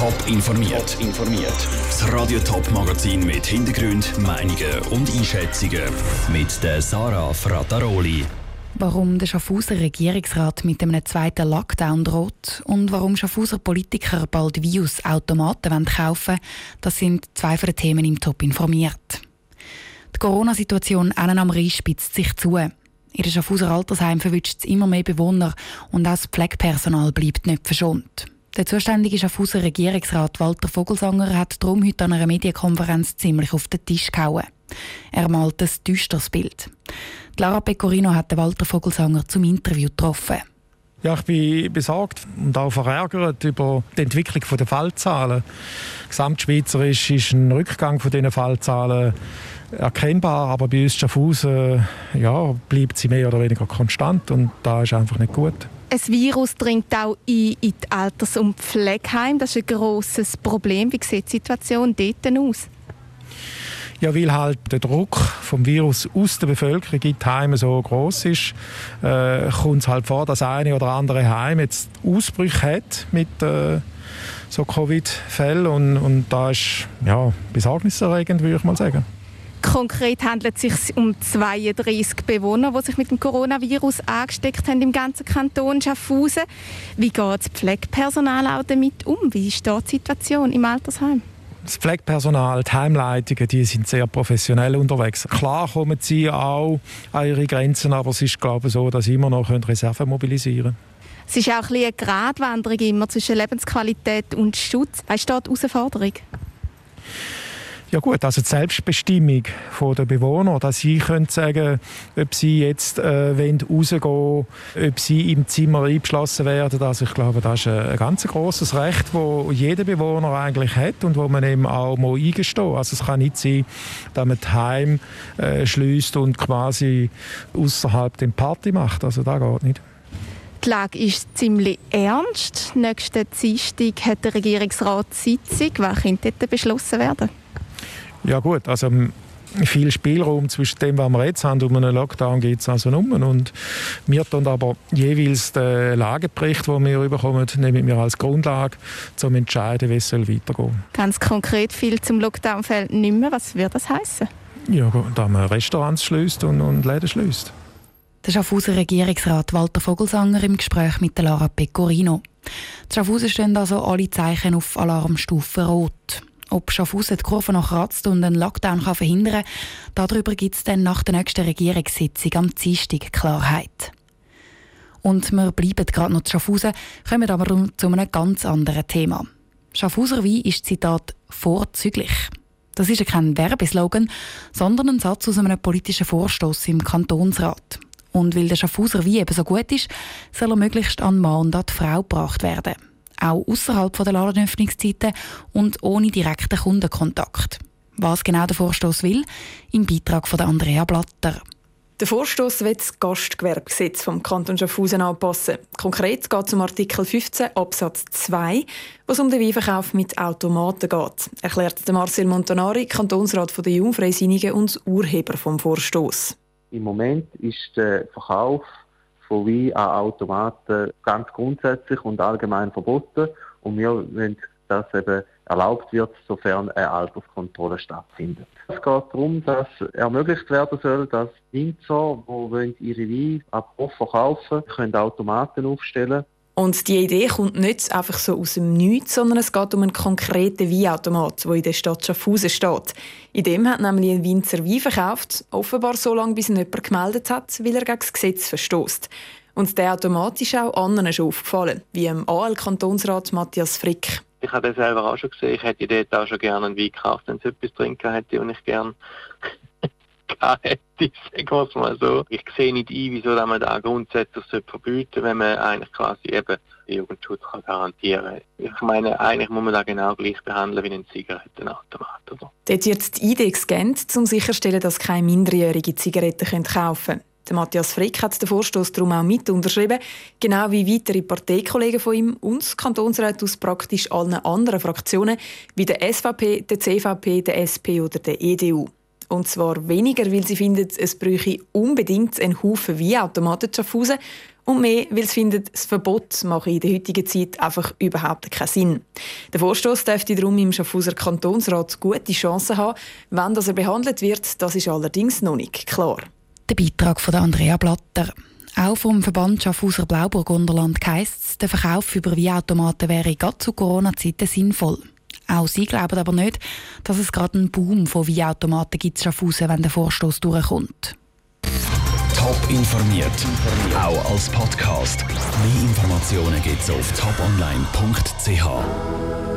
Top informiert. informiert. Das Radio Top Magazin mit Hintergrund, Meinungen und Einschätzungen mit der Sarah Frataroli. Warum der Schaffhauser Regierungsrat mit einem zweiten Lockdown droht und warum Schaffhauser Politiker bald Virus-Automaten kaufen wollen, das sind zwei von den Themen im Top informiert. Die Corona-Situation am Rhein spitzt sich zu. In den Schaffhauser Altersheim verwünscht es immer mehr Bewohner und auch das Pflegepersonal bleibt nicht verschont. Der zuständige Schaffhauser Regierungsrat Walter Vogelsanger hat darum heute an einer Medienkonferenz ziemlich auf den Tisch gehauen. Er malt ein düsteres Bild. Lara Pecorino hat Walter Vogelsanger zum Interview getroffen. Ja, ich bin besorgt und auch verärgert über die Entwicklung der Fallzahlen. Gesamtschweizerisch ist ein Rückgang von diesen Fallzahlen erkennbar, aber bei uns Schaffhausen ja, bleibt sie mehr oder weniger konstant und da ist einfach nicht gut. Ein Virus dringt auch in, in die Alters- und Pflegeheim. Das ist ein grosses Problem. Wie sieht die Situation dort aus? Ja, weil halt der Druck vom Virus aus der Bevölkerung in die Heime so groß ist, äh, kommt es halt vor, dass eine oder andere Heim jetzt Ausbrüche hat mit äh, so Covid-Fällen und, und da ist ja besorgniserregend, würde ich mal sagen. Konkret handelt es sich um 32 Bewohner, die sich mit dem Coronavirus angesteckt haben im ganzen Kanton Schaffhausen. Wie geht das Pflegepersonal auch damit um? Wie ist die Situation im Altersheim? Das Pflegepersonal, die Heimleitungen, die sind sehr professionell unterwegs. Klar kommen sie auch an ihre Grenzen, aber es ist glaube ich, so, dass sie immer noch Reserven mobilisieren können. Es ist auch ein eine Gratwanderung immer zwischen Lebensqualität und Schutz. Was ist da die Herausforderung? Ja gut, also die Selbstbestimmung der Bewohner, dass sie können sagen, ob sie jetzt äh, rausgehen wollen, ob sie im Zimmer eingeschlossen werden. Also ich glaube, das ist ein, ganz großes Recht, das jeder Bewohner eigentlich hat und wo man eben auch mal eingestehen muss. Also es kann nicht sein, dass man das Heim äh, schließt und quasi außerhalb den Party macht. Also das geht nicht. Die Lage ist ziemlich ernst. Nächsten Dienstag hat der Regierungsrat Sitzung. Was könnte dort beschlossen werden? Ja gut, also viel Spielraum zwischen dem, was wir jetzt haben und einem Lockdown gibt es also um. Und wir tun aber jeweils den Lagebericht, den wir bekommen, nehmen wir als Grundlage, um zu entscheiden, wie es weitergehen soll. Ganz konkret viel zum Lockdown fällt nicht mehr. Was wird das heißen? Ja, da man Restaurants schließt und, und Läden schließt. Der Schaffhauser Regierungsrat Walter Vogelsanger im Gespräch mit Lara Pecorino. Die Schaffhausen stehen also alle Zeichen auf Alarmstufe Rot. Ob Schaffhausen die Kurve noch kratzt und einen Lockdown kann verhindern kann, darüber gibt es dann nach der nächsten Regierungssitzung am Dienstag Klarheit. Und wir bleiben gerade noch zu Schaffhausen, kommen aber zu einem ganz anderen Thema. Schaffhauser Wein ist, Zitat, vorzüglich. Das ist kein Werbeslogan, sondern ein Satz aus einem politischen Vorstoß im Kantonsrat. Und weil der Schaffhauser Wein eben so gut ist, soll er möglichst an Mann und an die Frau gebracht werden auch außerhalb der Ladenöffnungszeiten und ohne direkten Kundenkontakt. Was genau der Vorstoß will, im Beitrag von Andrea Blatter. Der Vorstoß will das Gastgewerbegesetz vom Kanton Schaffhausen anpassen. Konkret geht es um Artikel 15 Absatz 2, wo es um den Weinverkauf mit Automaten geht, erklärt Marcel Montanari, Kantonsrat der Jungfreisinnigen und Urheber vom Vorstoß. Im Moment ist der Verkauf von Wein an Automaten ganz grundsätzlich und allgemein verboten. Und wir wollen, dass eben erlaubt wird, sofern eine Alterskontrolle stattfindet. Es geht darum, dass ermöglicht werden soll, dass Winzer, die ihre Weine ab Hof verkaufen können Automaten aufstellen und die Idee kommt nicht einfach so aus dem Nichts, sondern es geht um einen konkreten Weinautomat, der in der Stadt Schaffhausen steht. In dem hat nämlich ein Winzer Wein verkauft, offenbar so lange, bis ihn jemand gemeldet hat, weil er gegen das Gesetz verstößt. Und der Automat ist auch anderen schon aufgefallen, wie dem AL-Kantonsrat Matthias Frick. Ich habe das selber auch schon gesehen. Ich hätte dort auch schon gerne einen Wein gekauft, wenn es etwas trinken hätte und ich gerne sagen wir es mal so. Ich sehe nicht ein, wieso man da grundsätzlich verbieten sollte, wenn man eigentlich quasi eben den Jugendschutz kann garantieren kann. Ich meine, eigentlich muss man da genau gleich behandeln wie einen Zigarettenautomat. Oder? Dort wird die ID gescannt, um sicherzustellen, dass keine Minderjährige Zigaretten kaufen können. Matthias Frick hat den Vorstoß darum auch mit unterschrieben, genau wie weitere Parteikollegen von ihm und das Kantonsrat aus praktisch allen anderen Fraktionen wie der SVP, der CVP, der SP oder der EDU. Und zwar weniger, weil sie finden, es bräuche unbedingt einen Haufen Weinautomaten zu Schaffhausen und mehr, weil sie finden, das Verbot mache in der heutigen Zeit einfach überhaupt keinen Sinn. Der Vorstoß dürfte darum im Schaffhauser Kantonsrat gute Chancen haben. Wann das er behandelt wird, das ist allerdings noch nicht klar. Der Beitrag von Andrea Blatter. Auch vom Verband Schaffhauser Blauburgunderland heisst es, der Verkauf über Weinautomaten wäre gerade zu Corona-Zeiten sinnvoll. Auch sie glauben aber nicht, dass es gerade einen Boom von Weinautomaten gibt Schaffhausen, wenn der Vorstoß durchkommt. Top informiert, auch als Podcast. Mehr Informationen gibt es auf toponline.ch.